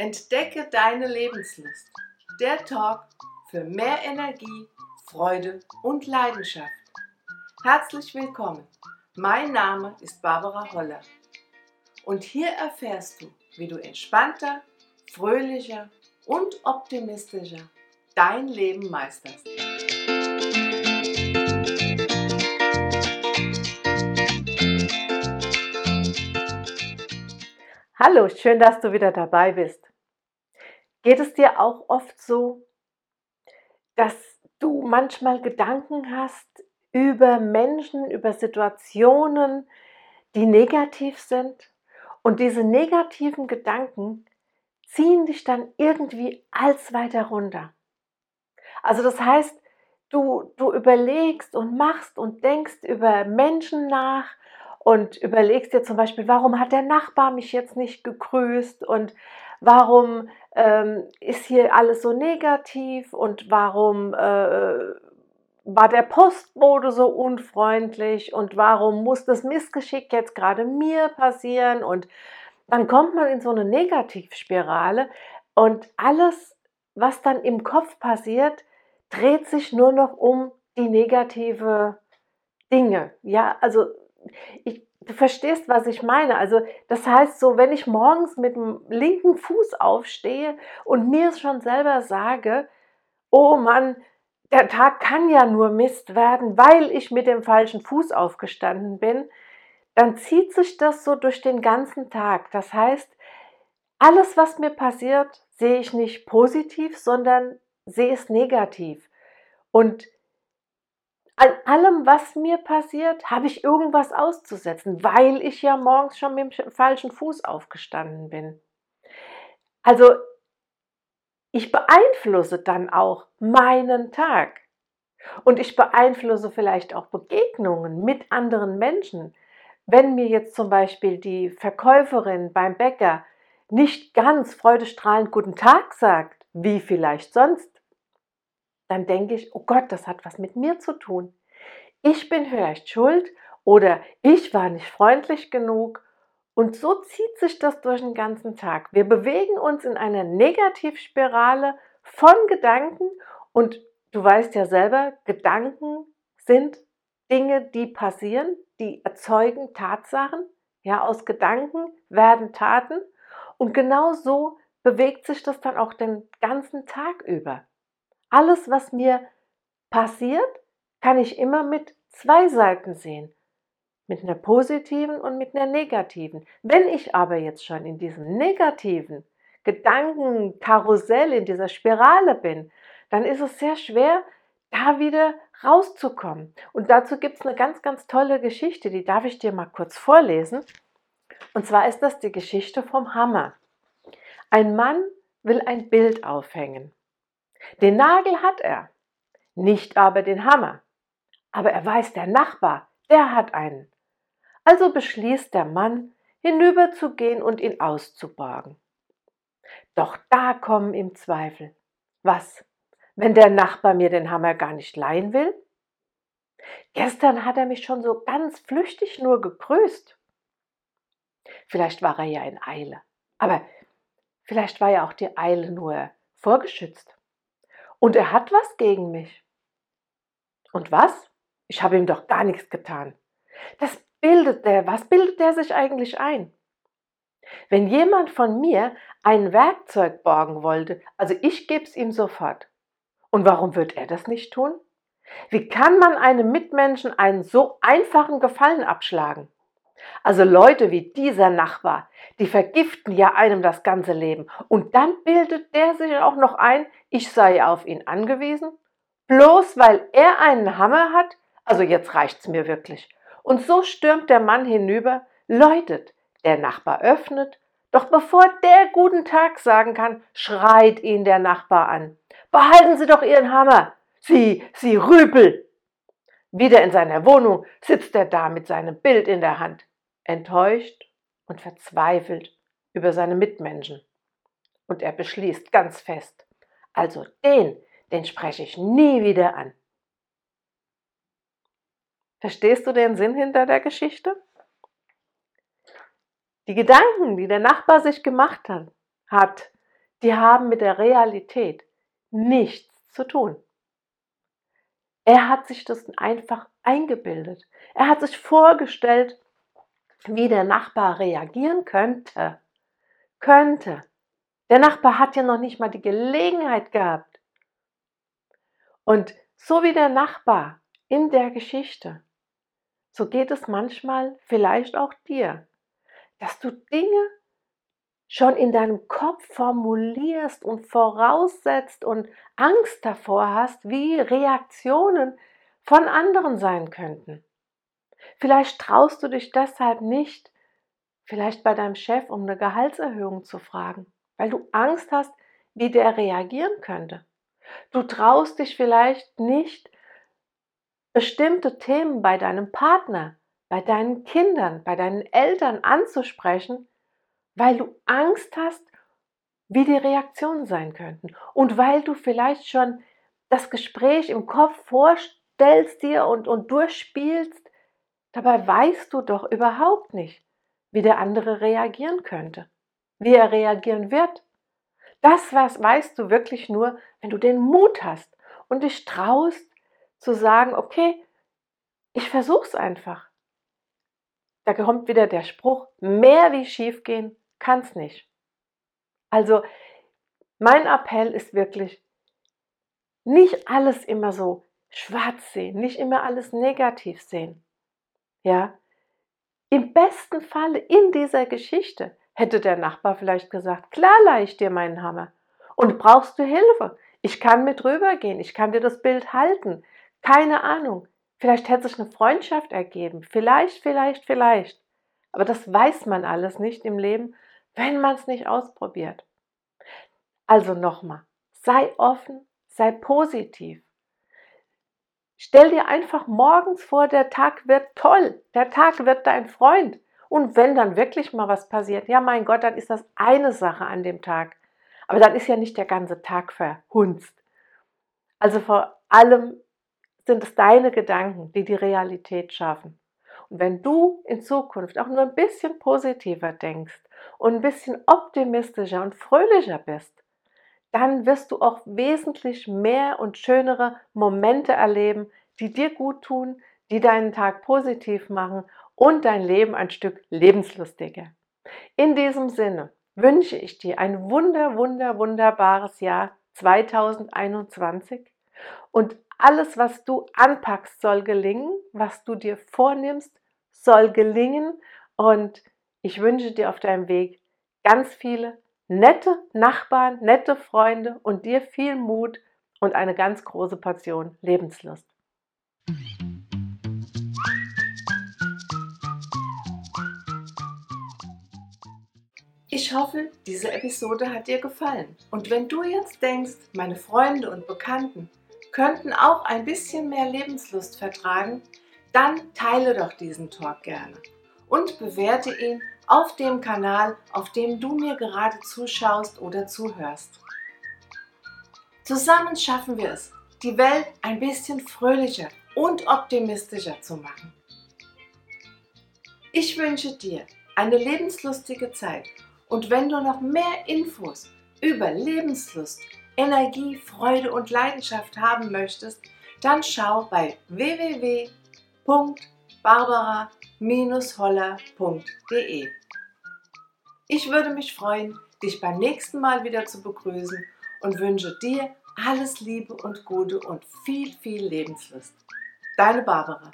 Entdecke deine Lebenslust. Der Talk für mehr Energie, Freude und Leidenschaft. Herzlich willkommen. Mein Name ist Barbara Holler. Und hier erfährst du, wie du entspannter, fröhlicher und optimistischer dein Leben meisterst. Hallo, schön, dass du wieder dabei bist. Geht es dir auch oft so, dass du manchmal Gedanken hast über Menschen, über Situationen, die negativ sind? Und diese negativen Gedanken ziehen dich dann irgendwie als weiter runter. Also das heißt, du, du überlegst und machst und denkst über Menschen nach, und überlegst dir zum Beispiel, warum hat der Nachbar mich jetzt nicht gegrüßt und warum ähm, ist hier alles so negativ und warum äh, war der Postbote so unfreundlich und warum muss das Missgeschick jetzt gerade mir passieren und dann kommt man in so eine Negativspirale und alles, was dann im Kopf passiert, dreht sich nur noch um die negative Dinge. Ja, also ich, du verstehst, was ich meine. Also das heißt so, wenn ich morgens mit dem linken Fuß aufstehe und mir schon selber sage, oh Mann, der Tag kann ja nur Mist werden, weil ich mit dem falschen Fuß aufgestanden bin, dann zieht sich das so durch den ganzen Tag. Das heißt, alles, was mir passiert, sehe ich nicht positiv, sondern sehe es negativ. Und an allem, was mir passiert, habe ich irgendwas auszusetzen, weil ich ja morgens schon mit dem falschen Fuß aufgestanden bin. Also ich beeinflusse dann auch meinen Tag. Und ich beeinflusse vielleicht auch Begegnungen mit anderen Menschen. Wenn mir jetzt zum Beispiel die Verkäuferin beim Bäcker nicht ganz freudestrahlend guten Tag sagt, wie vielleicht sonst, dann denke ich, oh Gott, das hat was mit mir zu tun. Ich bin vielleicht schuld oder ich war nicht freundlich genug. Und so zieht sich das durch den ganzen Tag. Wir bewegen uns in einer Negativspirale von Gedanken und du weißt ja selber, Gedanken sind Dinge, die passieren, die erzeugen Tatsachen. Ja, aus Gedanken werden Taten und genau so bewegt sich das dann auch den ganzen Tag über. Alles, was mir passiert, kann ich immer mit zwei Seiten sehen. Mit einer positiven und mit einer negativen. Wenn ich aber jetzt schon in diesem negativen Gedankenkarussell, in dieser Spirale bin, dann ist es sehr schwer, da wieder rauszukommen. Und dazu gibt es eine ganz, ganz tolle Geschichte, die darf ich dir mal kurz vorlesen. Und zwar ist das die Geschichte vom Hammer. Ein Mann will ein Bild aufhängen. Den Nagel hat er, nicht aber den Hammer. Aber er weiß, der Nachbar, der hat einen. Also beschließt der Mann, hinüberzugehen und ihn auszuborgen. Doch da kommen ihm Zweifel. Was, wenn der Nachbar mir den Hammer gar nicht leihen will? Gestern hat er mich schon so ganz flüchtig nur gegrüßt. Vielleicht war er ja in Eile, aber vielleicht war ja auch die Eile nur vorgeschützt. Und er hat was gegen mich. Und was? Ich habe ihm doch gar nichts getan. Das bildet der, was bildet der sich eigentlich ein? Wenn jemand von mir ein Werkzeug borgen wollte, also ich gebe es ihm sofort. Und warum wird er das nicht tun? Wie kann man einem Mitmenschen einen so einfachen Gefallen abschlagen? Also Leute wie dieser Nachbar, die vergiften ja einem das ganze Leben. Und dann bildet der sich auch noch ein, ich sei auf ihn angewiesen. Bloß weil er einen Hammer hat? Also jetzt reicht's mir wirklich. Und so stürmt der Mann hinüber, läutet. Der Nachbar öffnet. Doch bevor der guten Tag sagen kann, schreit ihn der Nachbar an. Behalten Sie doch Ihren Hammer. Sie, Sie Rüpel. Wieder in seiner Wohnung sitzt er da mit seinem Bild in der Hand enttäuscht und verzweifelt über seine Mitmenschen. Und er beschließt ganz fest, also den, den spreche ich nie wieder an. Verstehst du den Sinn hinter der Geschichte? Die Gedanken, die der Nachbar sich gemacht hat, die haben mit der Realität nichts zu tun. Er hat sich das einfach eingebildet. Er hat sich vorgestellt, wie der Nachbar reagieren könnte. Könnte. Der Nachbar hat ja noch nicht mal die Gelegenheit gehabt. Und so wie der Nachbar in der Geschichte, so geht es manchmal vielleicht auch dir, dass du Dinge schon in deinem Kopf formulierst und voraussetzt und Angst davor hast, wie Reaktionen von anderen sein könnten. Vielleicht traust du dich deshalb nicht, vielleicht bei deinem Chef um eine Gehaltserhöhung zu fragen, weil du Angst hast, wie der reagieren könnte. Du traust dich vielleicht nicht, bestimmte Themen bei deinem Partner, bei deinen Kindern, bei deinen Eltern anzusprechen, weil du Angst hast, wie die Reaktionen sein könnten und weil du vielleicht schon das Gespräch im Kopf vorstellst dir und, und durchspielst, dabei weißt du doch überhaupt nicht, wie der andere reagieren könnte, wie er reagieren wird. Das was weißt du wirklich nur, wenn du den Mut hast und dich traust zu sagen, okay, ich versuch's einfach. Da kommt wieder der Spruch, mehr wie schief gehen kann es nicht. Also mein Appell ist wirklich, nicht alles immer so schwarz sehen, nicht immer alles negativ sehen. Ja, im besten Falle in dieser Geschichte hätte der Nachbar vielleicht gesagt, klar leih ich dir meinen Hammer. Und brauchst du Hilfe? Ich kann mit rübergehen, ich kann dir das Bild halten. Keine Ahnung. Vielleicht hätte sich eine Freundschaft ergeben. Vielleicht, vielleicht, vielleicht. Aber das weiß man alles nicht im Leben, wenn man es nicht ausprobiert. Also nochmal, sei offen, sei positiv. Stell dir einfach morgens vor, der Tag wird toll, der Tag wird dein Freund. Und wenn dann wirklich mal was passiert, ja mein Gott, dann ist das eine Sache an dem Tag. Aber dann ist ja nicht der ganze Tag verhunzt. Also vor allem sind es deine Gedanken, die die Realität schaffen. Und wenn du in Zukunft auch nur ein bisschen positiver denkst und ein bisschen optimistischer und fröhlicher bist, dann wirst du auch wesentlich mehr und schönere Momente erleben, die dir gut tun, die deinen Tag positiv machen und dein Leben ein Stück lebenslustiger. In diesem Sinne wünsche ich dir ein wunder, wunder, wunderbares Jahr 2021 und alles, was du anpackst, soll gelingen, was du dir vornimmst, soll gelingen und ich wünsche dir auf deinem Weg ganz viele nette Nachbarn, nette Freunde und dir viel Mut und eine ganz große Portion Lebenslust. Ich hoffe, diese Episode hat dir gefallen. Und wenn du jetzt denkst, meine Freunde und Bekannten könnten auch ein bisschen mehr Lebenslust vertragen, dann teile doch diesen Talk gerne und bewerte ihn auf dem Kanal, auf dem du mir gerade zuschaust oder zuhörst. Zusammen schaffen wir es, die Welt ein bisschen fröhlicher und optimistischer zu machen. Ich wünsche dir eine lebenslustige Zeit und wenn du noch mehr Infos über Lebenslust, Energie, Freude und Leidenschaft haben möchtest, dann schau bei www.barbara.com holler.de. Ich würde mich freuen, dich beim nächsten Mal wieder zu begrüßen und wünsche dir alles Liebe und Gute und viel, viel Lebenslust. Deine Barbara.